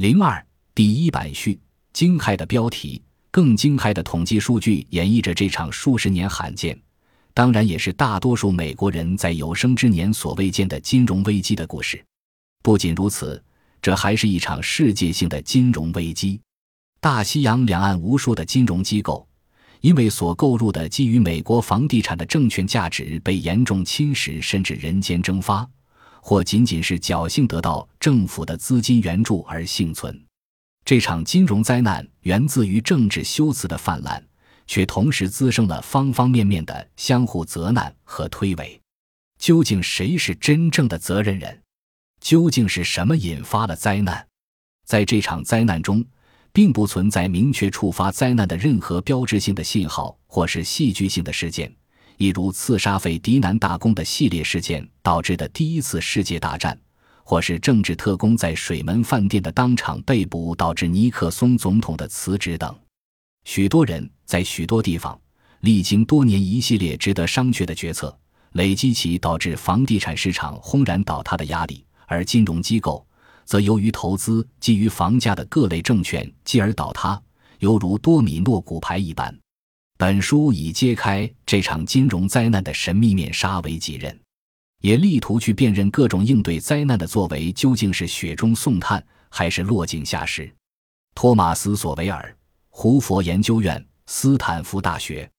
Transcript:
零二第一版序，惊骇的标题，更惊骇的统计数据演绎着这场数十年罕见，当然也是大多数美国人在有生之年所未见的金融危机的故事。不仅如此，这还是一场世界性的金融危机。大西洋两岸无数的金融机构，因为所购入的基于美国房地产的证券价值被严重侵蚀，甚至人间蒸发，或仅仅是侥幸得到政府的资金援助而幸存。这场金融灾难源自于政治修辞的泛滥，却同时滋生了方方面面的相互责难和推诿。究竟谁是真正的责任人？究竟是什么引发了灾难？在这场灾难中。并不存在明确触发灾难的任何标志性的信号，或是戏剧性的事件，一如刺杀费迪南大公的系列事件导致的第一次世界大战，或是政治特工在水门饭店的当场被捕导致尼克松总统的辞职等。许多人在许多地方历经多年一系列值得商榷的决策，累积起导致房地产市场轰然倒塌的压力，而金融机构。则由于投资基于房价的各类证券继而倒塌，犹如多米诺骨牌一般。本书以揭开这场金融灾难的神秘面纱为己任，也力图去辨认各种应对灾难的作为究竟是雪中送炭还是落井下石。托马斯·索维尔，胡佛研究院，斯坦福大学。